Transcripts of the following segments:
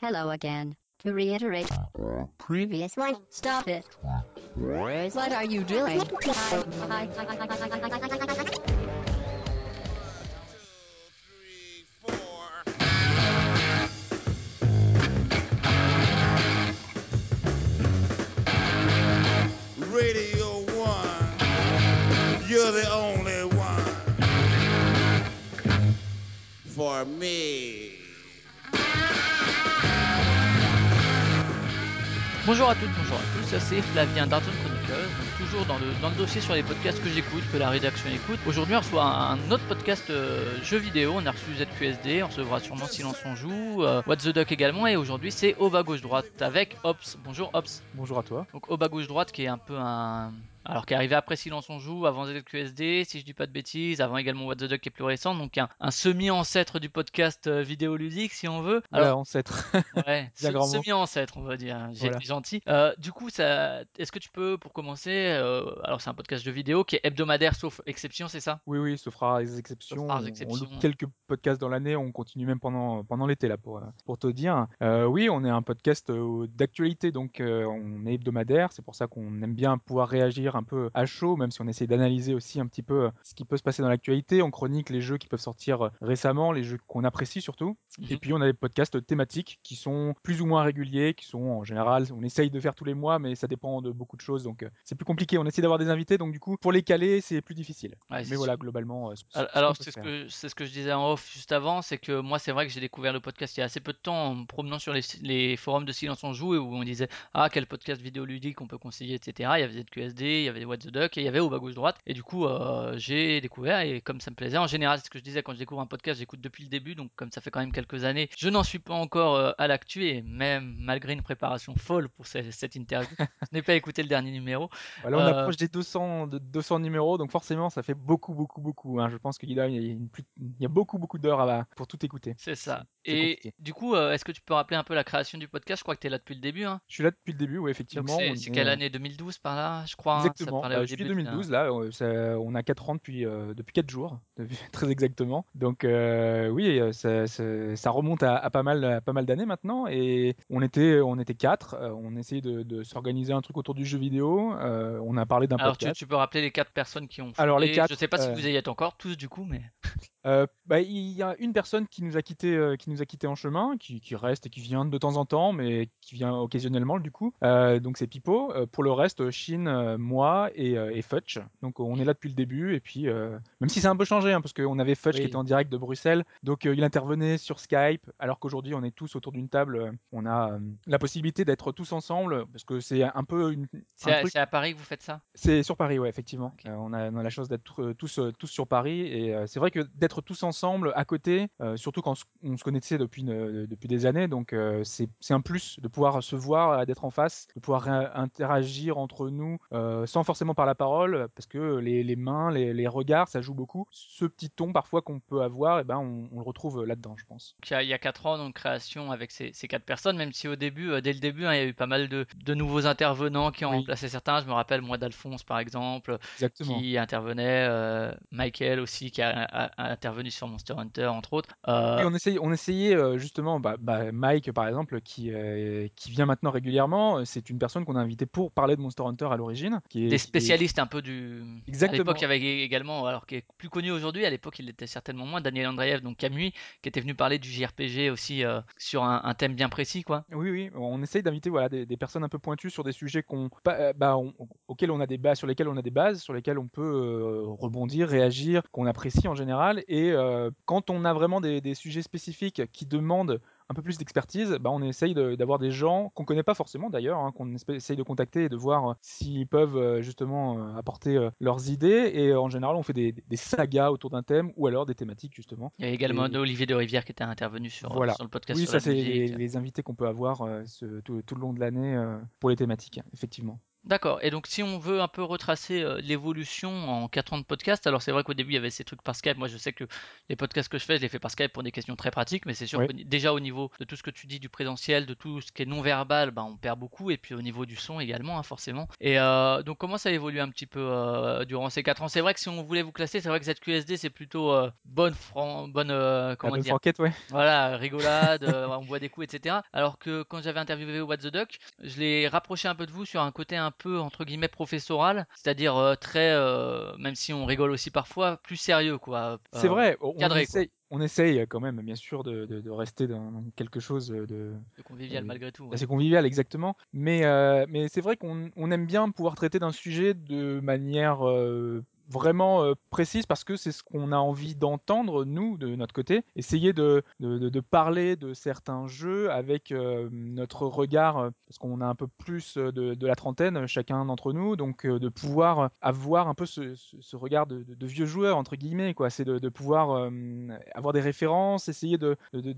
Hello again. To reiterate, previous one, stop it. What are you doing? Radio One, you're the only one for me. Bonjour à toutes, bonjour à tous, ça c'est Flavien d'Arton Chronicles, donc toujours dans le, dans le dossier sur les podcasts que j'écoute, que la rédaction écoute. Aujourd'hui on reçoit un autre podcast euh, jeux vidéo, on a reçu ZQSD, on recevra sûrement Silence on joue, euh, What the Duck également, et aujourd'hui c'est au bas gauche droite avec Ops. Bonjour Ops. Bonjour à toi. Donc au bas gauche droite qui est un peu un... Alors qui est arrivé après Silence on joue, avant ZQSD, si je dis pas de bêtises, avant également What the Duck qui est plus récent, donc un, un semi-ancêtre du podcast euh, vidéoludique si on veut. Voilà, ancêtre. Ouais, grand mot. semi-ancêtre, on va dire. J'ai Voilà. été gentil. Euh, du coup, ça, est-ce que tu peux, pour commencer, euh, alors c'est un podcast de vidéo qui est hebdomadaire sauf exception, c'est ça? Oui, oui, sauf rares exceptions. Sauf rares on- exceptions. On loupe quelques podcasts dans l'année, on continue même pendant, pendant l'été, là, pour, pour te dire. Euh, oui, on est un podcast d'actualité, donc on est hebdomadaire. C'est pour ça qu'on aime bien pouvoir réagir un peu à chaud, même si on essaie d'analyser aussi un petit peu euh, ce qui peut se passer dans l'actualité. On chronique les jeux qui peuvent sortir euh, récemment, les jeux qu'on apprécie surtout. Et Mhm. puis on a des podcasts thématiques qui sont plus ou moins réguliers, qui sont en général, on essaye de faire tous les mois, mais ça dépend de beaucoup de choses, donc euh, c'est plus compliqué. On essaie d'avoir des invités, donc du coup, pour les caler, c'est plus difficile. Ouais, mais voilà, globalement. Alors, c'est ce que c'est ce que je disais en off juste avant, c'est que moi, c'est vrai que j'ai découvert le podcast il y a assez peu de temps en me promenant sur les, les forums de Silence on joue et où on disait ah quel podcast vidéoludique on peut conseiller, etc. Il y avait ZQSD, il y avait What the Duck et il y avait au bas gauche droite. Et du coup, euh, j'ai découvert et comme ça me plaisait, en général, c'est ce que je disais quand je découvre un podcast, j'écoute depuis le début, donc comme ça fait quand même quelques années, je n'en suis pas encore euh, à l'actu et même malgré une préparation folle pour ce- cette interview, je n'ai pas écouté le dernier numéro. Voilà, on euh, approche des 200, de 200 numéros, donc forcément, ça fait beaucoup, beaucoup, beaucoup. hein. Je pense qu'il y, y a beaucoup, beaucoup d'heures pour tout écouter. C'est ça. Et compliqué. du coup, est-ce que tu peux rappeler un peu la création du podcast? Je crois que tu es là depuis le début. Hein. Je suis là depuis le début, oui, effectivement. c'est on quelle année? 2012 par là, je crois. hein, Exactement, juillet début de- 2012, là, euh, ça- on a 4 ans depuis, euh, depuis 4 jours, depuis- très exactement. Donc euh, oui, euh, ça, ça- ça remonte à, à pas mal, à pas mal d'années maintenant, et on était, on était 4, on essayait de, de s'organiser un truc autour du jeu vidéo, euh, on a parlé d'un Alors tu, podcast. tu peux rappeler les quatre personnes qui ont fondé. Alors, les quatre, je sais pas si euh, vous y êtes encore tous du coup, mais Euh, bah, il y a une personne qui nous a quitté, euh, qui nous a quitté en chemin, qui, qui reste et qui vient de temps en temps, mais qui vient occasionnellement du coup. Euh, donc c'est Pipo. Pour le reste, Shin, moi et, et Futch. Donc on est là depuis le début et puis même si c'est un peu changé, hein, parce qu'on avait Futch Oui. qui était en direct de Bruxelles, donc il intervenait sur Skype, alors qu'aujourd'hui on est tous autour d'une table. on a la possibilité d'être tous ensemble parce que c'est un peu une, c'est un à, Paris que vous faites ça? C'est sur Paris, ouais, effectivement. On, a, on a la chance d'être tous, tous sur Paris et c'est vrai que d'être tous ensemble à côté, euh, surtout quand on se- on se connaissait depuis, une- depuis des années, donc euh, c'est c'est un plus de pouvoir se voir, euh, d'être en face, de pouvoir interagir entre nous euh, sans forcément par la parole, parce que les, les mains, les, les regards, ça joue beaucoup. Ce petit ton parfois qu'on peut avoir, et ben on, on le retrouve là-dedans, je pense. Il y, a, il y a quatre ans, donc création avec ces, ces quatre personnes, même si au début, euh, dès le début, hein, il y a eu pas mal de, de nouveaux intervenants qui ont Oui. remplacé certains. Je me rappelle moi d'Alphonse par exemple, Exactement. qui intervenait, euh, Michael aussi qui a, a- a intervenu sur Monster Hunter entre autres. Euh, on essayait, on essayait euh, justement, bah, bah, Mike par exemple, qui, euh, qui vient maintenant régulièrement, c'est une personne qu'on a invitée pour parler de Monster Hunter à l'origine. qui est- des qui est- spécialistes un peu du. Exactement. À l'époque, il y avait également, alors qui est plus connu aujourd'hui, à l'époque, il l'était certainement moins, Daniel Andreev, donc Camui, qui était venu parler du JRPG aussi euh, sur un, un thème bien précis, quoi. Oui, oui, on essaye d'inviter voilà, des, des personnes un peu pointues sur des sujets qu'on, bah, on- auxquels on a des bases, sur lesquels on a des bases, sur lesquels on peut rebondir, réagir, qu'on apprécie en général. Et euh, quand on a vraiment des, des sujets spécifiques qui demandent un peu plus d'expertise, bah, on essaye de- d'avoir des gens qu'on connaît pas forcément d'ailleurs, hein, qu'on essaye de contacter et de voir s'ils peuvent justement apporter leurs idées. Et en général, on fait des, des sagas autour d'un thème ou alors des thématiques justement. Il y a également Et- Olivier de Rivière qui était intervenu sur, Voilà. sur le podcast Oui, sur ça c'est les, invités qu'on peut avoir euh, ce- tout, tout le long de l'année euh, pour les thématiques, effectivement. D'accord. Et donc, si on veut un peu retracer euh, l'évolution en 4 ans de podcast, alors c'est vrai qu'au début, il y avait ces trucs par Skype. Moi, je sais que les podcasts que je fais, je les fais par Skype pour des questions très pratiques, mais c'est sûr Oui. que déjà au niveau de tout ce que tu dis du présentiel, de tout ce qui est non-verbal, ben, on perd beaucoup. Et puis au niveau du son également, hein, forcément. Et euh, donc, comment ça évolue un petit peu euh, durant ces 4 ans? C'est vrai que si on voulait vous classer, c'est vrai que ZQSD, c'est plutôt euh, bonne, fran- bonne, euh, La comment bonne dire, franquette, ouais. voilà, rigolade, euh, on boit des coups, etc. Alors que quand j'avais interviewé What the Duck, je l'ai rapproché un peu de vous sur un côté un peu entre guillemets professoral, c'est-à-dire euh, très, euh, même si on rigole aussi parfois, plus sérieux quoi. C'est vrai, on, essaye, on essaye quand même, bien sûr, de, de- de rester dans quelque chose de, de convivial euh, malgré tout. ouais. assez convivial, exactement. Mais, mais c'est vrai qu'on on aime bien pouvoir traiter d'un sujet de manière vraiment euh, précise parce que c'est ce qu'on a envie d'entendre, nous, de notre côté. Essayer de, de, parler de certains jeux avec euh, notre regard, euh, parce qu'on a un peu plus de, la trentaine, chacun d'entre nous, donc de pouvoir avoir un peu ce, regard de, vieux joueur, entre guillemets, quoi. C'est de, pouvoir avoir des références, essayer de,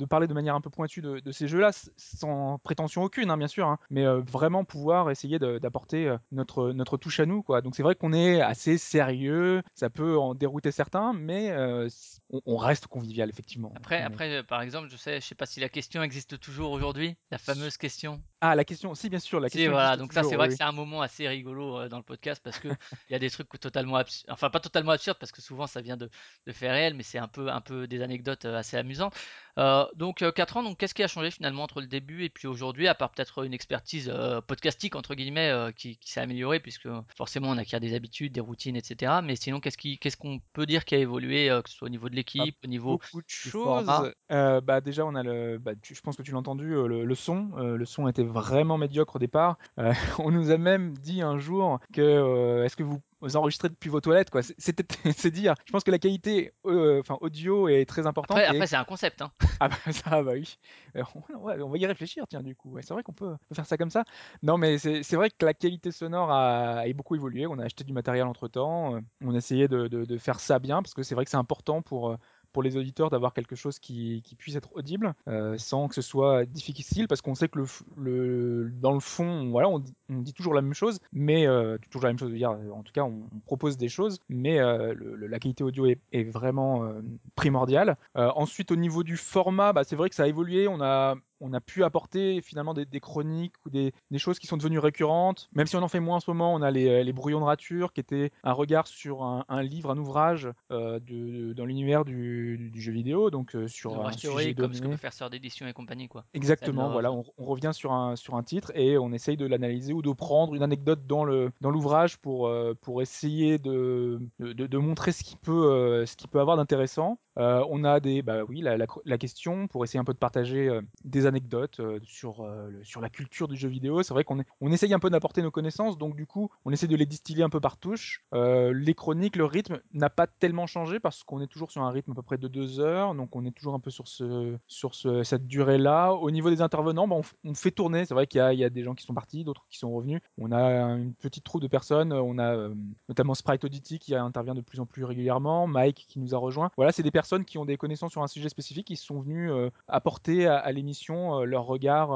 parler de manière un peu pointue de, ces jeux-là, sans prétention aucune, hein, bien sûr, hein, mais vraiment pouvoir essayer d'apporter notre, notre touche à nous, quoi. Donc c'est vrai qu'on est assez sérieux, ça peut en dérouter certains, mais euh, on, on reste convivial, effectivement. Après, après, euh, par exemple, je sais, je sais pas si la question existe toujours aujourd'hui, la fameuse question. Ah, la question, si, bien sûr, la Si, question voilà, donc ça, c'est toujours, vrai oui, que c'est un moment assez rigolo euh, dans le podcast parce que il y a des trucs totalement absurdes, enfin pas totalement absurdes parce que souvent ça vient de, de faits réels, mais c'est un peu, un peu des anecdotes assez amusantes. Euh, donc 4 ans, donc qu'est-ce qui a changé finalement entre le début et puis aujourd'hui, à part peut-être une expertise euh, podcastique entre guillemets qui, qui s'est améliorée puisque forcément on acquiert des habitudes, des routines, etc. Mais sinon, qu'est-ce qui, qu'est-ce qu'on peut dire qui a évolué, euh, que ce soit au niveau de l'équipe, au niveau beaucoup de choses. Euh, bah déjà, on a le, bah, tu- je pense que tu l'as entendu, euh, le, le son. Le son était vraiment médiocre au départ. On nous a même dit un jour que est-ce que vous vous enregistrez depuis vos toilettes quoi. C'est- C'était c'est dire. Je pense que la qualité, euh, enfin audio est très importante. Après, et- après c'est un concept, hein. ah bah ça, bah oui. Euh, on, va y réfléchir, tiens, du coup. Ouais, c'est vrai qu'on peut, faire ça comme ça. Non, mais c'est vrai que la qualité sonore a, a beaucoup évolué. On a acheté du matériel entre-temps. euh, On a essayé de, de- de faire ça bien, parce que c'est vrai que c'est important pour, pour les auditeurs d'avoir quelque chose qui, qui puisse être audible, euh, sans que ce soit difficile, parce qu'on sait que le, le, dans le fond, voilà, on dit, on dit toujours la même chose, mais euh, toujours la même chose, dire, en tout cas, on, on propose des choses, mais euh, le- le- la qualité audio est, est vraiment euh, primordiale. Ensuite, au niveau du format, bah, c'est vrai que ça a évolué. On a, on a pu apporter finalement des, des chroniques ou des, des choses qui sont devenues récurrentes. Même si on en fait moins en ce moment, on a les, les brouillons de rature qui étaient un regard sur un, un livre, un ouvrage euh, de, dans l'univers du, jeu vidéo, donc euh, sur un sujet comme ce que peut faire Sœur d'édition et compagnie, quoi. Exactement, voilà, on, on revient sur un, sur un titre et on essaye de l'analyser ou de prendre une anecdote dans le dans l'ouvrage pour, euh, pour essayer de, de, montrer ce qui peut, euh, ce qui peut avoir d'intéressant. Euh, on a des, bah oui, la, la, question pour essayer un peu de partager des anecdotes sur, sur la culture du jeu vidéo. C'est vrai qu'on on essaye un peu d'apporter nos connaissances, donc du coup, on essaie de les distiller un peu par touche. Les chroniques, le rythme n'a pas tellement changé parce qu'on est toujours sur un rythme à peu près de deux heures, donc on est toujours un peu sur, ce, sur ce, cette durée-là. Au niveau des intervenants, bah, on, fait tourner. C'est vrai qu'il y y a des gens qui sont partis, d'autres qui sont revenus. On a une petite troupe de personnes. On a euh, notamment Sprite Audity qui intervient de plus en plus régulièrement, Mike qui nous a rejoint. Voilà, c'est des personnes qui ont des connaissances sur un sujet spécifique, qui sont venus euh, apporter à, l'émission euh, leur regard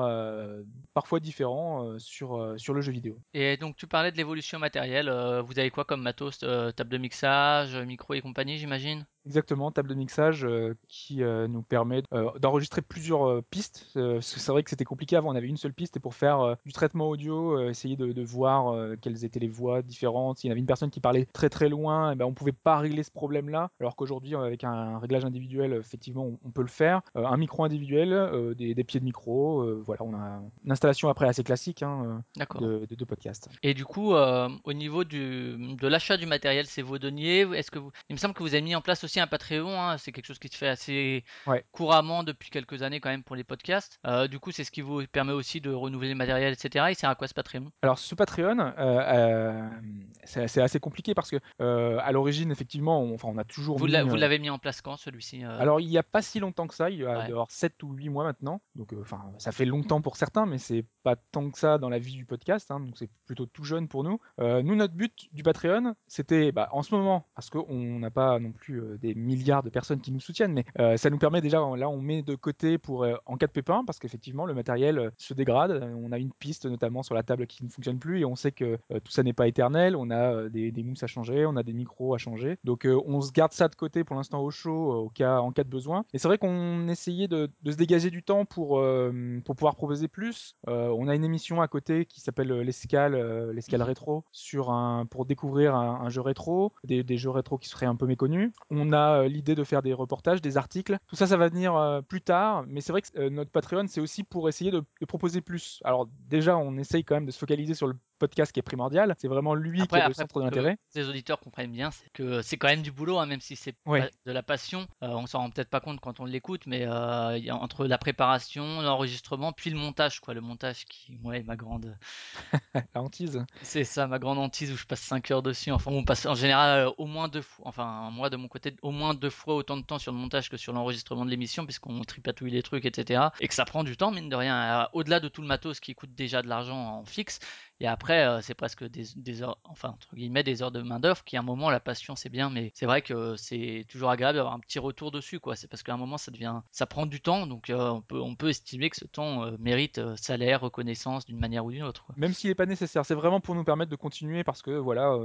parfois différent sur, sur le jeu vidéo. Et donc tu parlais de l'évolution matérielle, vous avez quoi comme matos, table de mixage, micro et compagnie, j'imagine? Exactement, table de mixage euh, qui euh, nous permet euh, d'enregistrer plusieurs pistes. parce que c'est vrai que c'était compliqué avant, on avait une seule piste et pour faire du traitement audio, essayer de, de voir quelles étaient les voix différentes. S'il y avait une personne qui parlait très très loin, ben, on pouvait pas régler ce problème-là. Alors qu'aujourd'hui, avec un, réglage individuel, effectivement, on, on peut le faire. Un micro individuel, des, des pieds de micro, voilà, on a une installation après assez classique hein, de, de, de podcast. Et du coup, au niveau du, de l'achat du matériel, c'est vos deniers. Est-ce que vous... Il me semble que vous avez mis en place aussi un Patreon. hein, c'est quelque chose qui se fait assez Ouais. couramment depuis quelques années quand même pour les podcasts. Euh, du coup, c'est ce qui vous permet aussi de renouveler le matériel, etc. Il sert à quoi ce Patreon? Alors ce Patreon, euh, euh, c'est assez compliqué parce que à l'origine, effectivement, on, enfin, on a toujours Vous l'avez mis en place quand celui-ci Alors, il n'y a pas si longtemps que ça, il y a Ouais. d'avoir 7 ou 8 mois maintenant. Donc, enfin, ça fait longtemps pour certains, mais c'est pas tant que ça dans la vie du podcast. hein, donc, c'est plutôt tout jeune pour nous. Nous, notre but du Patreon, c'était, bah, en ce moment, parce qu'on n'a pas non plus des milliards de personnes qui nous soutiennent, mais euh, ça nous permet déjà, là, on met de côté pour euh, en cas de pépin, parce qu'effectivement, le matériel euh, se dégrade. On a une piste notamment sur la table qui ne fonctionne plus et on sait que tout ça n'est pas éternel. On a des, des mousses à changer, on a des micros à changer. Donc, on se garde ça de côté pour l'instant au chaud, au cas, en cas de besoin. Et c'est vrai qu'on essayait de, se dégager du temps pour, pour pouvoir proposer plus. On a une émission à côté qui s'appelle l'escale, l'escale rétro, sur un, pour découvrir un, un jeu rétro, des, des jeux rétro qui seraient un peu méconnus. On euh, l'idée de faire des reportages, des articles. Tout ça, ça va venir euh, plus tard. Mais c'est vrai que euh, notre Patreon, c'est aussi pour essayer de, de proposer plus. Alors déjà, on essaye quand même de se focaliser sur le podcast qui est primordial. C'est vraiment lui Après, qui est le centre pour que d'intérêt. les auditeurs comprennent bien, c'est que c'est quand même du boulot, hein, même si c'est de la passion. Euh, on s'en rend peut-être pas compte quand on l'écoute, mais euh, il y a entre la préparation, l'enregistrement, puis le montage, quoi. Le montage qui, ouais, ma grande, La hantise. c'est ça, ma grande hantise où je passe 5 heures dessus. Enfin, on passe en général euh, au moins deux fois, enfin, moi de mon côté, au moins deux fois autant de temps sur le montage que sur l'enregistrement de l'émission, puisqu'on tripatouille les trucs, etc. Et que ça prend du temps, mine de rien. Au-delà de tout le matos qui coûte déjà de l'argent en fixe, et après, euh, c'est presque des, heures, enfin, entre guillemets, des heures de main-d'œuvre qui, à un moment, la passion, c'est bien, mais c'est vrai que c'est toujours agréable d'avoir un petit retour dessus, quoi. C'est parce qu'à un moment, ça devient, ça prend du temps, donc euh, on, peut, on peut estimer que ce temps euh, mérite salaire, reconnaissance d'une manière ou d'une autre. Même s'il n'est pas nécessaire, c'est vraiment pour nous permettre de continuer parce que voilà,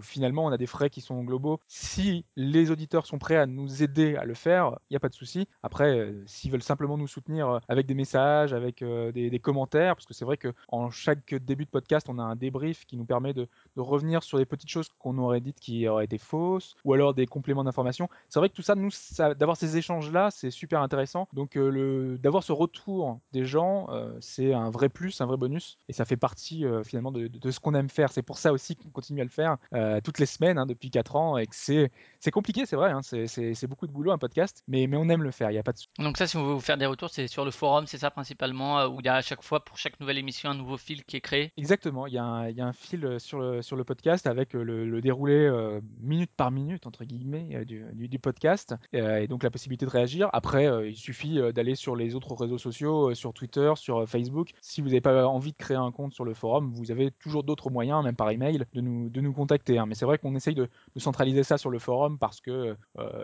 finalement, on a des frais qui sont globaux. Si les auditeurs sont prêts à nous aider à le faire, il n'y a pas de souci. Après, s'ils veulent simplement nous soutenir avec des messages, avec des, des commentaires, parce que c'est vrai que en chaque début de podcast, on a un débrief qui nous permet de, de revenir sur les petites choses qu'on aurait dites qui auraient été fausses, ou alors des compléments d'information. C'est vrai que tout ça, nous, d'avoir ces échanges-là, c'est super intéressant. Donc, euh, le, d'avoir ce retour des gens, euh, c'est un vrai plus, un vrai bonus, et ça fait partie euh, finalement de, de- de ce qu'on aime faire. C'est pour ça aussi qu'on continue à le faire toutes les semaines hein, depuis 4 ans, et que c'est, c'est compliqué, c'est vrai, hein, c'est, c'est- c'est beaucoup de boulot un podcast, mais, mais on aime le faire, il n'y a pas de souci. Donc ça, si on veut vous faire des retours, c'est sur le forum, c'est ça principalement, où il y a à chaque fois, pour chaque nouvelle émission, un nouveau fil qui est créé? Exactement, un- il y a un fil euh, sur le, podcast avec euh, le, déroulé euh, minute par minute, entre guillemets, du, podcast, et donc la possibilité de réagir. Après, il suffit d'aller sur les autres réseaux sociaux, sur Twitter, sur Facebook. Si vous n'avez pas envie de créer un compte sur le forum, vous avez toujours d'autres moyens, même par email, de nous, de nous contacter. hein. Mais c'est vrai qu'on essaye de, centraliser ça sur le forum parce que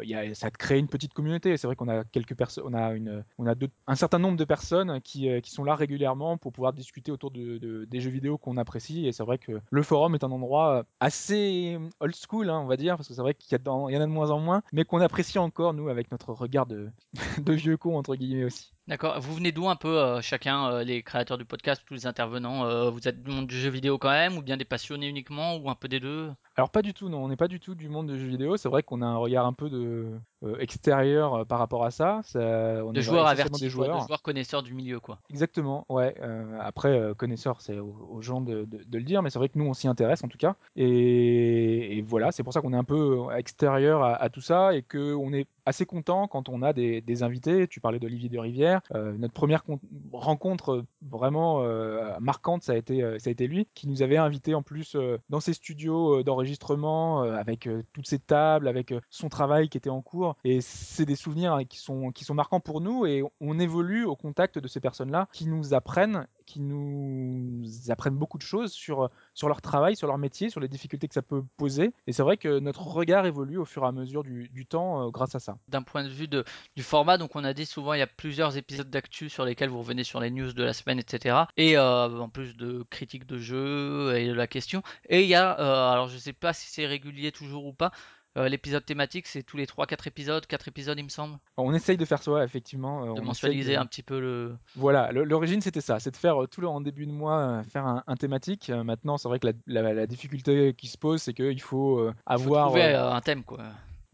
y a, ça crée une petite communauté. C'est vrai qu'on a quelques on a une, on a un certain nombre de personnes qui, sont là régulièrement pour pouvoir discuter autour de- des jeux vidéo qu'on apprécie. Et c'est vrai que le forum est un endroit assez old school, hein, on va dire, parce que c'est vrai qu'il y, en a de moins en moins, mais qu'on apprécie encore nous avec notre regard de, de vieux con entre guillemets aussi. D'accord. Vous venez d'où un peu euh, chacun, euh, les créateurs du podcast, tous les intervenants euh, Vous êtes du monde du jeu vidéo quand même, ou bien des passionnés uniquement, ou un peu des deux? Alors pas du tout, non, on n'est pas du tout du monde de jeux vidéo. C'est vrai qu'on a un regard un peu de euh, extérieur euh, par rapport à ça. Ça- on De est joueurs avertis, des quoi, joueurs. de joueurs connaisseurs du milieu, quoi. Exactement, ouais. Euh, après, euh, connaisseur, c'est aux, aux gens de, de- de le dire, mais c'est vrai que nous, on s'y intéresse en tout cas. Et, et voilà, c'est pour ça qu'on est un peu extérieur à, à tout ça et qu'on est assez content quand on a des, des invités. Tu parlais d'Olivier de Rivière. Euh, notre première con- rencontre vraiment euh, marquante, ça a, été, euh, ça a été lui, qui nous avait invités en plus euh, dans ses studios euh, d'enregistrement, euh, avec euh, toutes ses tables, avec euh, son travail qui était en cours. Et c'est des souvenirs hein, qui, sont, qui sont marquants pour nous et on évolue au contact de ces personnes-là qui nous apprennent qui nous apprennent beaucoup de choses sur, sur leur travail, sur leur métier, sur les difficultés que ça peut poser. Et c'est vrai que notre regard évolue au fur et à mesure du, temps euh, grâce à ça. D'un point de vue du format, donc on a dit souvent il y a plusieurs épisodes d'actu sur lesquels vous revenez sur les news de la semaine, etc. Et euh, en plus de critiques de jeux et de la question. Et il y a, euh, alors je sais pas si c'est régulier toujours ou pas, euh, l'épisode thématique c'est tous les 3-4 épisodes, 4 épisodes il me semble, On essaye de faire ça, effectivement. euh, de on mensualiser de- un petit peu le... Voilà, l'origine c'était ça, c'est de faire euh, tout le en début de mois euh, faire un, un thématique. Euh, maintenant, c'est vrai que la, la- la difficulté qui se pose, c'est qu'il faut euh, Il faut avoir trouver euh, euh, un thème quoi.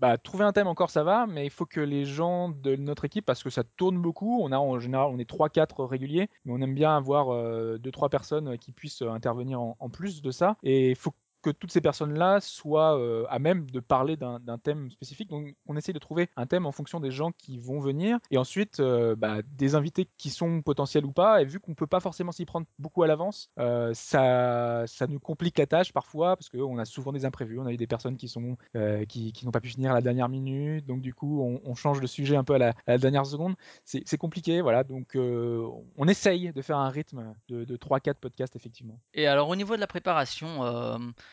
bah, trouver un thème encore ça va, mais il faut que les gens de notre équipe, parce que ça tourne beaucoup, on a en général on est 3-4 réguliers, mais on aime bien avoir 2-3 personnes qui puissent euh, intervenir en, en plus de ça, et il faut que toutes ces personnes-là soient euh, à même de parler d'un thème spécifique. Donc on essaye de trouver un thème en fonction des gens qui vont venir, et ensuite euh, bah, des invités qui sont potentiels ou pas, et vu qu'on peut pas forcément s'y prendre beaucoup à l'avance, euh, ça, ça nous complique la tâche parfois, parce qu'on a souvent des imprévus, on a eu des personnes qui sont qui, n'ont pas pu finir à la dernière minute, donc du coup on, change de sujet un peu à la, dernière seconde. C'est compliqué, voilà, donc on essaye de faire un rythme de, de 3-4 podcasts effectivement. Et alors au niveau de la préparation,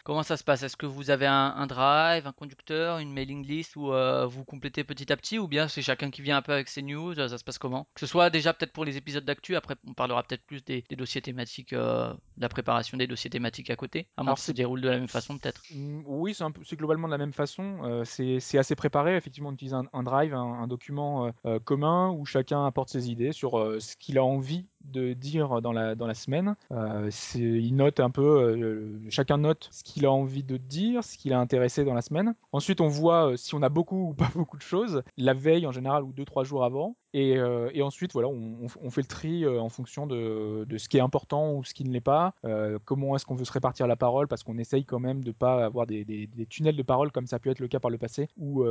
comment ça se passe? Est-ce que vous avez un, un drive, un conducteur, une mailing list où euh, vous complétez petit à petit ou bien c'est chacun qui vient un peu avec ses news Ça se passe comment? Que ce soit déjà peut-être pour les épisodes d'actu, après on parlera peut-être plus des, des dossiers thématiques, euh, de la préparation des dossiers thématiques à côté. À moins que ça se déroule de la même façon peut-être. Mm, Oui, c'est globalement de la même façon. Euh, c'est assez préparé. Effectivement, on utilise un, un drive, un, un document commun où chacun apporte ses idées sur ce qu'il a envie de dire dans la, dans la semaine. Euh, il un peu, euh, chacun note ce qu'il a envie de dire, ce qu'il a intéressé dans la semaine. Ensuite, on voit euh, si on a beaucoup ou pas beaucoup de choses, la veille en général ou deux, trois jours avant. Et, euh, et ensuite, voilà, on, on fait le tri en fonction de, de ce qui est important ou ce qui ne l'est pas. Comment est-ce qu'on veut se répartir la parole? Parce qu'on essaye quand même de pas avoir des, des- tunnels de parole comme ça a pu être le cas par le passé. Où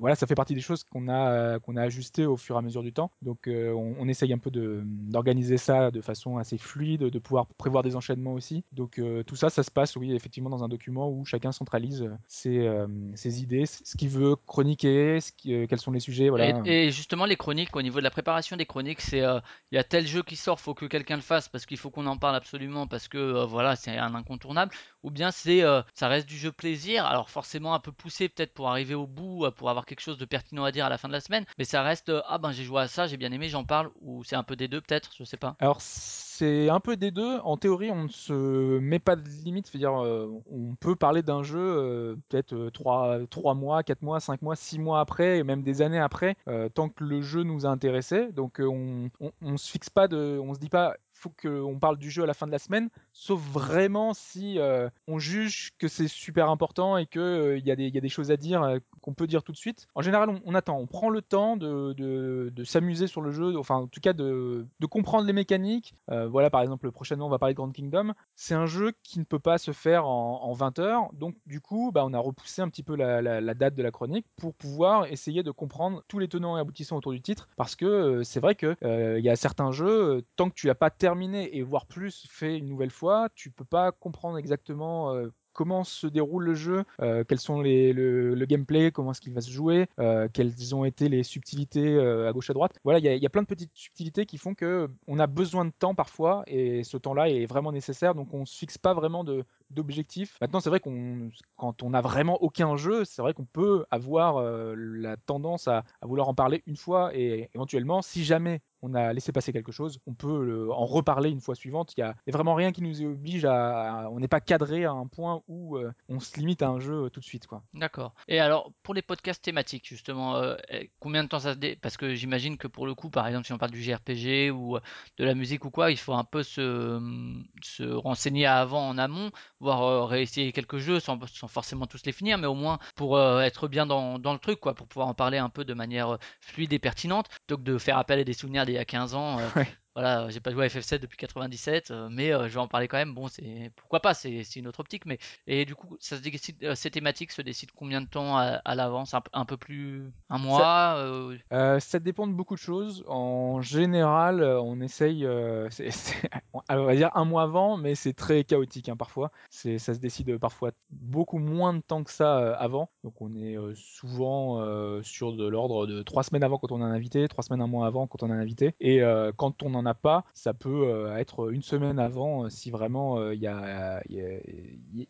voilà, ça fait partie des choses qu'on a qu'on a ajustées au fur et à mesure du temps. Donc, on, essaye un peu de- d'organiser ça de façon assez fluide, de pouvoir prévoir des enchaînements aussi. Donc, euh, tout ça, ça se passe, oui, effectivement, dans un document où chacun centralise euh, ses, euh, ses idées, ce qu'il veut chroniquer, quels sont les sujets. Et, et justement, les chroniques, au niveau de la préparation des chroniques, c'est il y a tel jeu qui sort, faut que quelqu'un le fasse parce qu'il faut qu'on en parle absolument parce que voilà, c'est un incontournable. Ou bien c'est ça reste du jeu plaisir, alors forcément un peu poussé peut-être pour arriver au bout, pour avoir quelque chose de pertinent à dire à la fin de la semaine, mais ça reste ah ben j'ai joué à ça, j'ai bien aimé, j'en parle, ou c'est un peu des deux peut-être, je sais pas. Alors, c'est un peu des deux. En théorie, on ne se met pas de limite. Euh, on peut parler d'un jeu euh, peut-être euh, 3, mois, 4 mois, 5 mois, 6 mois après, et même des années après, tant que le jeu nous a intéressé. Donc, on, on, on se fixe pas de. On se dit pas, faut qu'on parle du jeu à la fin de la semaine, sauf vraiment si euh, on juge que c'est super important et qu'il euh, des- y a des choses à dire euh, qu'on peut dire tout de suite. En général, on, attend, on prend le temps de, s'amuser sur le jeu, enfin en tout cas de, comprendre les mécaniques. Voilà, par exemple, prochainement, on va parler de Grand Kingdom. C'est un jeu qui ne peut pas se faire en, en 20 heures, donc du coup, bah, on a repoussé un petit peu la, la- date de la chronique pour pouvoir essayer de comprendre tous les tenants et aboutissants autour du titre, parce que c'est vrai que il y a certains jeux, tant que tu l'as pas terminé et voire plus fait une nouvelle fois, tu peux pas comprendre exactement euh, comment se déroule le jeu, euh, quels sont les, le, gameplay, comment est-ce qu'il va se jouer, euh, quelles ont été les subtilités euh, à gauche à droite. Voilà, il y, a- plein de petites subtilités qui font que on a besoin de temps parfois et ce temps-là est vraiment nécessaire, donc on se fixe pas vraiment de d'objectifs. Maintenant, c'est vrai qu'on quand on a vraiment aucun jeu, c'est vrai qu'on peut avoir la tendance à, à vouloir en parler une fois et éventuellement, si jamais on a laissé passer quelque chose, on peut en reparler une fois suivante. Il y a, vraiment rien qui nous oblige à, on n'est pas cadré à un point où euh, on se limite à un jeu euh, tout de suite, quoi. D'accord. Et alors, pour les podcasts thématiques, justement, euh, eh, combien de temps ça se dé... Parce que j'imagine que pour le coup, par exemple, si on parle du JRPG ou de la musique ou quoi, il faut un peu se, se renseigner avant en amont, voire réessayer quelques jeux sans, forcément tous les finir, mais au moins pour être bien dans, dans le truc, quoi, pour pouvoir en parler un peu de manière fluide et pertinente, plutôt que de faire appel à des souvenirs d'il y a 15 ans. euh, Ouais. Voilà, j'ai pas joué à FF7 depuis 97, euh, mais euh, je vais en parler quand même. Bon, c'est pourquoi pas, c'est une autre optique, mais et du coup, ça se décide, euh, ces thématiques se décident combien de temps à, à l'avance? Un, un peu plus, un mois? ça dépend de beaucoup de choses. En général, on essaye, on va dire un mois avant, mais c'est très chaotique hein, parfois. C'est, ça se décide parfois beaucoup moins de temps que ça avant. Donc on est souvent sur de l'ordre de trois semaines avant quand on a un invité, trois semaines un mois avant quand on a un invité. Et quand on n'en a pas, ça peut euh, être une semaine avant euh, si vraiment euh, il y, a,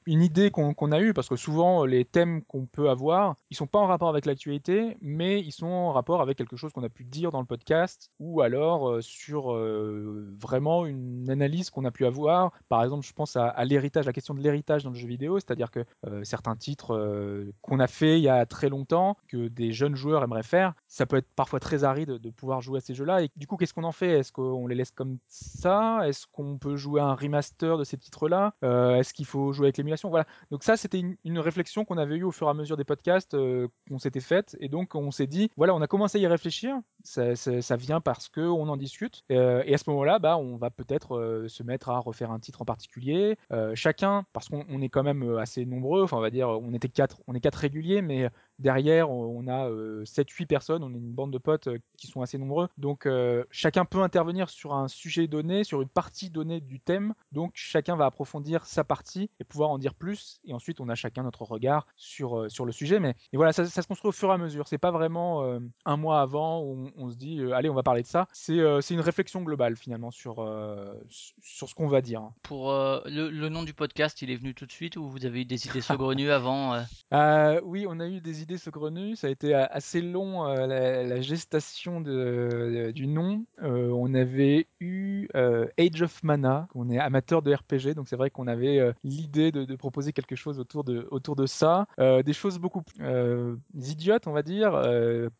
une idée qu'on, a eue, parce que souvent les thèmes qu'on peut avoir, ils sont pas en rapport avec l'actualité, mais ils sont en rapport avec quelque chose qu'on a pu dire dans le podcast, ou alors sur vraiment une analyse qu'on a pu avoir. Par exemple, je pense à, à l'héritage, la question de l'héritage dans le jeu vidéo, c'est-à-dire que certains titres qu'on a fait il y a très longtemps, que des jeunes joueurs aimeraient faire, ça peut être parfois très aride de pouvoir jouer à ces jeux-là. Et du coup, qu'est-ce qu'on en fait? Est-ce qu'on les laisse comme ça? Est-ce qu'on peut jouer un remaster de ces titres-là? Euh, Est-ce qu'il faut jouer avec l'émulation? Voilà. Donc ça, c'était une, réflexion qu'on avait eue au fur et à mesure des podcasts euh, qu'on s'était faite, et donc on s'est dit, voilà, on a commencé à y réfléchir. Ça, vient parce que on en discute, Euh, et à ce moment-là, bah, on va peut-être se mettre à refaire un titre en particulier. Chacun, parce qu'on on est quand même assez nombreux. Enfin, on va dire, on était quatre, on est quatre réguliers, mais derrière, on, on a 7-8 personnes, on est une bande de potes qui sont assez nombreux. Donc chacun peut intervenir sur un sujet donné, sur une partie donnée du thème. Donc chacun va approfondir sa partie et pouvoir en dire plus. Et ensuite, on a chacun notre regard sur, sur le sujet. Mais et voilà, ça, ça, se construit au fur et à mesure. C'est pas vraiment un mois avant où on, on se dit, allez, on va parler de ça. C'est une réflexion globale finalement sur, sur ce qu'on va dire. Pour le, le, nom du podcast, il est venu tout de suite ou vous avez eu des idées saugrenues avant euh, Oui, on a eu des idées saugrenues. Ça a été assez long la, la, gestation de, du nom. on avait eu Age of Mana. On est amateur de RPG, donc c'est vrai qu'on avait l'idée de, de, proposer quelque chose autour de, autour de ça. des choses beaucoup euh, idiotes, on va dire,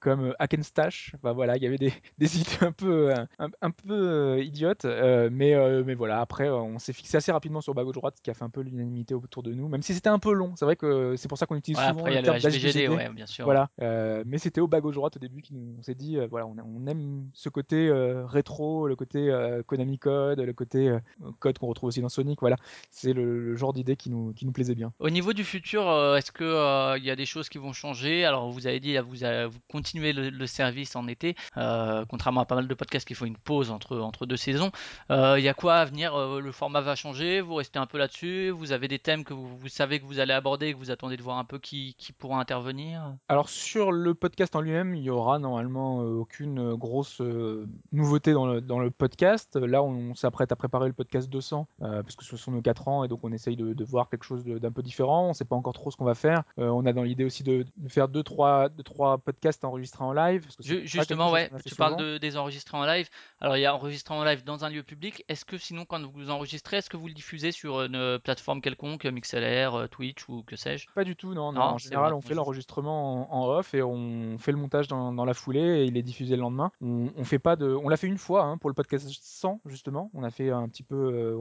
comme Hackenstash. Bah voilà, il y avait des, des idées un peu, un, un peu idiotes, mais, mais voilà. Après, on s'est fixé assez rapidement sur bas gauche droite, ce qui a fait un peu l'unanimité autour de nous, même si c'était un peu long. C'est vrai que c'est pour ça qu'on utilise ouais, souvent après, le terme HBGD, ouais, bien sûr. Voilà, euh, mais c'était au bas gauche droite au début qu'on s'est dit, euh, voilà, on, on, aime ce côté euh, rétro, le côté Konami Code, le côté code qu'on retrouve aussi dans Sonic. Voilà, c'est le, le, genre d'idée qui nous, qui nous plaisait bien. Au niveau du futur, est-ce que il y a des choses qui vont changer? Alors, vous avez dit, là, vous, continuez le, le, service en été, contrairement à pas mal de podcasts qui font une pause entre, entre deux saisons. Il y a quoi à venir? Le format va changer? Vous restez un peu là-dessus? Vous avez des thèmes que vous, vous, savez que vous allez aborder, que vous attendez de voir un peu qui, qui pourra intervenir? Alors sur le podcast en lui-même, il y aura normalement euh, aucune grosse euh, nouveauté dans le, dans le, podcast. Là, on, on s'apprête à préparer le podcast 200 euh, parce que ce sont nos 4 ans et donc on essaye de, de voir quelque chose d'un peu différent. On ne sait pas encore trop ce qu'on va faire. on a dans l'idée aussi de, de faire 2-3 deux, trois, deux, trois podcasts enregistrés en live. Parce que Justement, ouais, tu parles de, des enregistrés en live. Alors il y a enregistré en live dans un lieu public. Est-ce que sinon quand vous enregistrez, est-ce que vous le diffusez sur une plateforme quelconque, MixLR, Twitch ou que sais-je? Pas du tout, non. non, non en général, on fait l'enregistrement en, en, off et on fait le montage dans, dans, la foulée et il est diffusé le lendemain. On, on fait pas de, on l'a fait une fois hein, pour le podcast 100 justement. On a fait un petit peu, euh,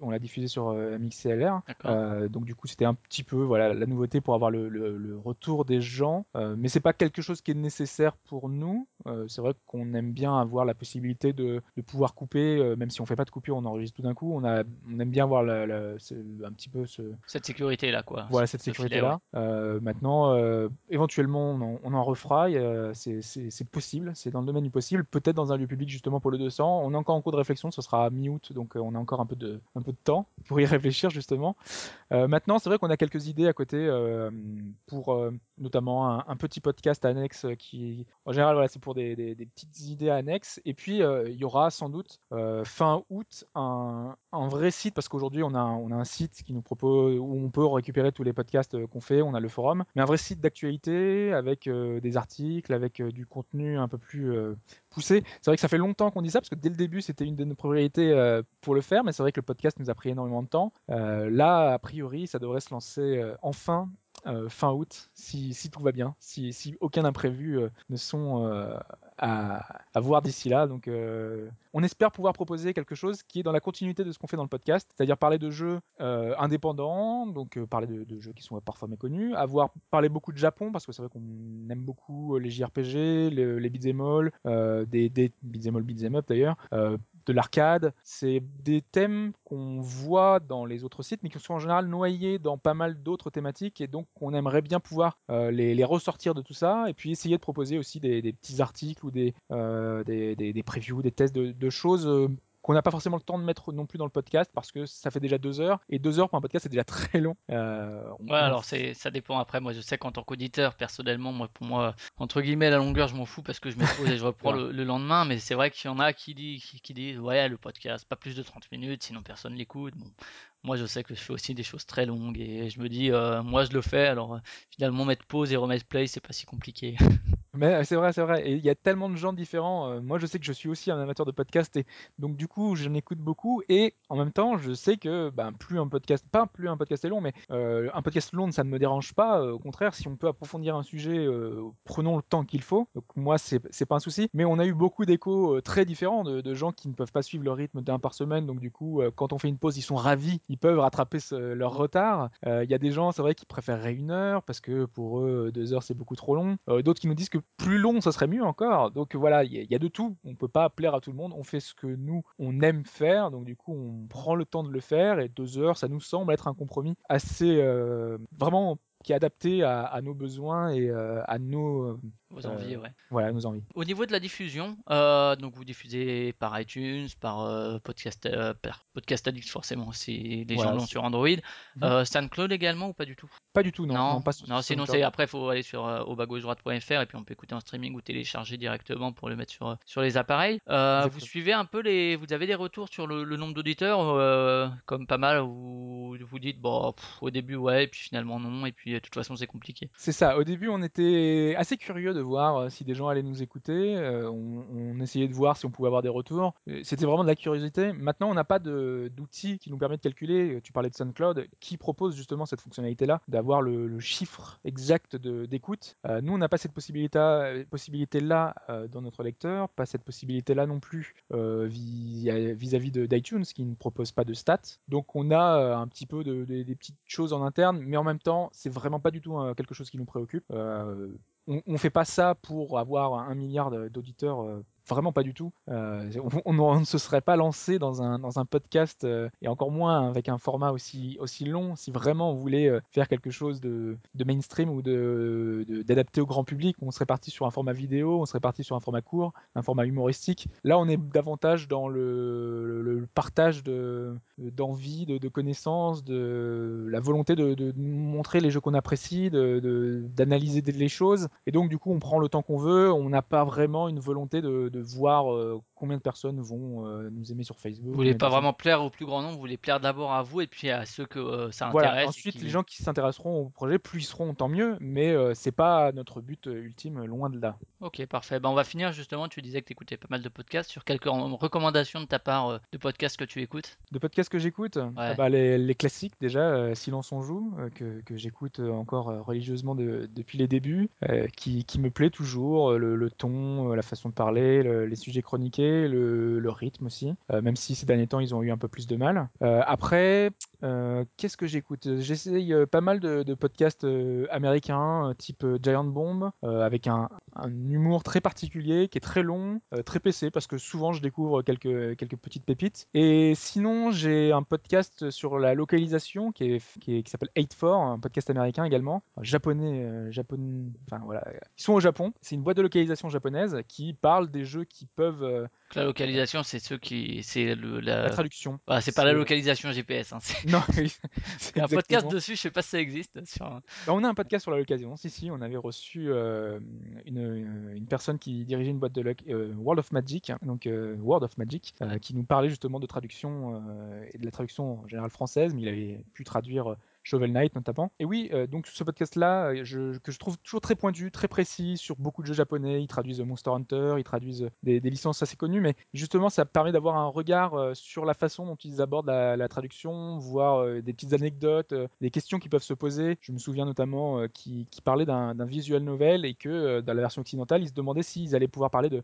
on l'a diffusé, sur euh, MixLR. Euh, donc du coup, c'était un petit peu voilà la nouveauté pour avoir le, le, le retour des gens. Euh, mais c'est pas quelque chose qui est nécessaire pour nous. Euh, c'est vrai qu'on aime bien avoir la possibilité de, de pouvoir couper, euh, même si on fait pas de coupure, on enregistre tout d'un coup. On, a, on aime bien avoir la, la, un petit peu ce... cette sécurité là, quoi. Voilà, cette sécurité là. Ouais. Euh, maintenant, éventuellement, on en, on en refera. C'est possible, c'est dans le domaine du possible. Peut-être dans un lieu public justement pour le 200. On est encore en cours de réflexion, ce sera mi-août, donc on a encore un peu de, un peu de temps pour y réfléchir justement. maintenant, c'est vrai qu'on a quelques idées à côté pour notamment un, un, petit podcast annexe qui, en général, voilà, c'est pour des, des, petites idées annexes. Et puis, euh, il y aura sans doute euh, fin août un, un, vrai site, parce qu'aujourd'hui, on a, on a un site qui nous propose, où on peut récupérer tous les podcasts euh, qu'on fait, on a le forum, mais un vrai site d'actualité avec des articles, avec du contenu un peu plus poussé. C'est vrai que ça fait longtemps qu'on dit ça, parce que dès le début, c'était une de nos priorités pour le faire, mais c'est vrai que le podcast nous a pris énormément de temps. là, a priori, ça devrait se lancer enfin fin août, si, tout va bien, si, aucun imprévu euh, ne sont euh, à, à, voir d'ici là. Donc, on espère pouvoir proposer quelque chose qui est dans la continuité de ce qu'on fait dans le podcast, c'est-à-dire parler de jeux indépendants, donc parler de, de, jeux qui sont parfois méconnus, avoir parlé beaucoup de Japon parce que c'est vrai qu'on aime beaucoup les JRPG, les, les beat'em all, des, des beat'em all, beat'em up d'ailleurs de l'arcade. C'est des thèmes qu'on voit dans les autres sites, mais qui sont en général noyés dans pas mal d'autres thématiques, et donc on aimerait bien pouvoir euh, les, ressortir de tout ça, et puis essayer de proposer aussi des, petits articles ou des, euh, des, des, des, previews, des tests de, de choses. Qu'on n'a pas forcément le temps de mettre non plus dans le podcast parce que ça fait déjà deux heures et deux heures pour un podcast c'est déjà très long. Euh, on... Ouais, alors c'est ça dépend. Après, moi, je sais qu'en tant qu'auditeur, personnellement, moi, pour moi, entre guillemets, la longueur, je m'en fous parce que je me pose et je reprends le, le, lendemain. Mais c'est vrai qu'il y en a qui disent, qui, qui disent, ouais, le podcast, pas plus de 30 minutes, sinon personne l'écoute. Bon, moi, je sais que je fais aussi des choses très longues et je me dis, euh, moi, je le fais. Alors, euh, finalement, mettre pause et remettre play, c'est pas si compliqué. Mais euh, c'est vrai, c'est vrai. Et il y a tellement de gens différents. Moi, je sais que je suis aussi un amateur de podcast et donc du coup, j'en écoute beaucoup. Et en même temps, je sais que ben, plus un podcast, pas plus un podcast est long, mais un podcast long, ça ne me dérange pas. au contraire, si on peut approfondir un sujet, prenons le temps qu'il faut. Donc moi, c'est c'est pas un souci. Mais on a eu beaucoup d'échos très différents de, de, gens qui ne peuvent pas suivre le rythme d'un par semaine. Donc du coup, quand on fait une pause, ils sont ravis. Ils peuvent rattraper leur retard. Il y a des gens, c'est vrai, qui préféreraient une heure parce que pour eux, deux heures, c'est beaucoup trop long. D'autres qui nous disent que plus long, ça serait mieux encore. Donc voilà, il y, a de tout. On peut pas plaire à tout le monde. On fait ce que nous, on aime faire. Donc du coup, on prend le temps de le faire. Et deux heures, ça nous semble être un compromis assez euh, vraiment qui est adapté à, nos besoins et euh, à nos, euh, Vos envies, ouais. voilà, à nos envies. Au niveau de la diffusion, euh, donc vous diffusez par iTunes, par euh, podcast, euh, par podcast Addict forcément si les Voilà, gens l'ont sur Android. Euh, SoundCloud également ou pas du tout? Pas du tout, non. non, non, pas non, sinon c'est après faut aller sur euh, au droite.fr et puis on peut écouter en streaming ou télécharger directement pour le mettre sur euh, sur les appareils. Euh, vous suivez un peu les, vous avez des retours sur le, le nombre d'auditeurs euh, comme pas mal où vous dites bon pff, au début ouais et puis finalement non et puis euh, de toute façon c'est compliqué. C'est ça. Au début, on était assez curieux de voir euh, si des gens allaient nous écouter. Euh, on, essayait de voir si on pouvait avoir des retours. Euh, C'était vraiment de la curiosité. Maintenant, on n'a pas de- d'outils qui nous permettent de calculer. Tu parlais de SoundCloud, qui propose justement cette fonctionnalité-là, d'avoir le, chiffre exact de- d'écoute. Nous, on n'a pas cette possibilité- possibilité-là dans notre lecteur, pas cette possibilité-là non plus vis- vis-à-vis de- d'iTunes, qui ne propose pas de stats. Donc, on a un petit peu de- de- des petites choses en interne, mais en même temps, c'est vraiment pas du tout quelque chose qui nous préoccupe. On, on fait pas ça pour avoir un milliard d'auditeurs. Vraiment pas du tout. Euh, on, ne se serait pas lancé dans un, dans un podcast, euh, et encore moins avec un format aussi, aussi long, si vraiment on voulait euh, faire quelque chose de, de mainstream ou de- de- d'adapté au grand public. On serait parti sur un format vidéo, on serait parti sur un format court, un format humoristique. Là, on est davantage dans le, le- le partage de- d'envie, de, de connaissances, de la volonté de, de montrer les jeux qu'on apprécie, de- de- d'analyser les choses. Et donc, du coup, on prend le temps qu'on veut. On n'a pas vraiment une volonté de, de voir euh, combien de personnes vont euh, nous aimer sur Facebook. Vous voulez pas personnes- vraiment plaire au plus grand nombre, vous voulez plaire d'abord à vous et puis à ceux que euh, ça intéresse. Ensuite, qui- les gens qui s'intéresseront au projet, plus ils seront, tant mieux. Mais euh, c'est pas notre but euh, ultime, loin de là. Ok, parfait. Ben, on va finir justement. Tu disais que tu écoutais pas mal de podcasts. Sur quelques recommandations de ta part de podcasts que tu écoutes? De podcasts que j'écoute, ah bah, les, les classiques déjà, Silence on joue, que, que j'écoute encore religieusement de- depuis les débuts, qui, qui me plaît toujours, le, le ton, la façon de parler, le- les sujets chroniqués, le, rythme aussi, euh, même si ces derniers temps ils ont eu un peu plus de mal. Euh, après, euh, qu'est-ce que j'écoute? J'essaye pas mal de, podcasts américains, type Giant Bomb, avec un, humour très particulier, qui est très long, très PC, parce que souvent je découvre quelques, quelques petites pépites. Et sinon, j'ai un podcast sur la localisation qui, est, qui, s'appelle 8-4, un podcast américain également, japonais, euh, japonais, enfin voilà, ils sont au Japon. C'est une boîte de localisation japonaise qui parle des jeux qui peuvent La localisation, c'est ceux qui, c'est le, la... la traduction. Bah, c'est pas la localisation GPS. Hein. Non, oui, c'est un podcast dessus. Je sais pas si ça existe. Sur... Bah, on a un podcast sur la location. Si, si, on avait reçu euh, une, une personne qui dirigeait une boîte de loc- euh, World of Magic, donc euh, World of Magic, euh, qui nous parlait justement de traduction euh, et de la traduction en général française, mais il avait pu traduire euh, Shovel Knight notamment. Et oui, euh, donc ce podcast-là, euh, que je trouve toujours très pointu, très précis sur beaucoup de jeux japonais. Ils traduisent Monster Hunter, ils traduisent des, licences assez connues, mais justement, ça permet d'avoir un regard euh, sur la façon dont ils abordent la, traduction, voir des petites anecdotes, des questions qui peuvent se poser. Je me souviens notamment qui, qui parlait d'un visual novel et que dans la version occidentale, ils se demandaient s'ils allaient pouvoir parler de,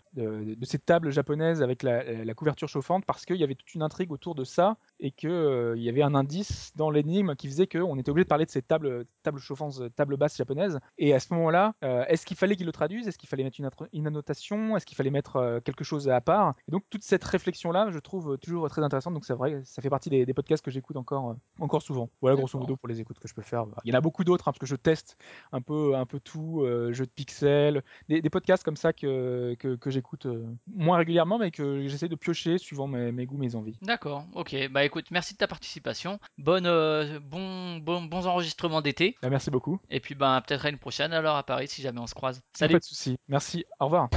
cette table japonaise avec la, couverture chauffante parce qu'il y avait toute une intrigue autour de ça et qu'il y avait un indice dans l'énigme qui faisait qu'on était obligé de parler de ces tables, tables chauffantes, table basse japonaises. Et à ce moment-là, euh, est-ce qu'il fallait qu'ils le traduisent Est-ce qu'il fallait mettre une, annotation? Est-ce qu'il fallait mettre euh, quelque chose à part? Et donc toute cette réflexion-là, je trouve toujours très intéressante. Donc c'est vrai, ça fait partie des, des podcasts que j'écoute encore, euh, encore souvent. Voilà grosso modo pour les écoutes que je peux faire. Il y en a beaucoup d'autres hein, parce que je teste un peu, un peu tout, euh, jeux de pixels, des, des podcasts comme ça que, que, que j'écoute euh, moins régulièrement, mais que j'essaie de piocher suivant mes, mes goûts, mes envies. D'accord. Ok. Bah écoute, merci de ta participation. Bonne, euh, bon, bon, bons enregistrements d'été. Bah, merci beaucoup. Et puis bah peut-être à une prochaine alors à Paris si jamais on se croise. Pas Salut. de souci. Merci. Au revoir.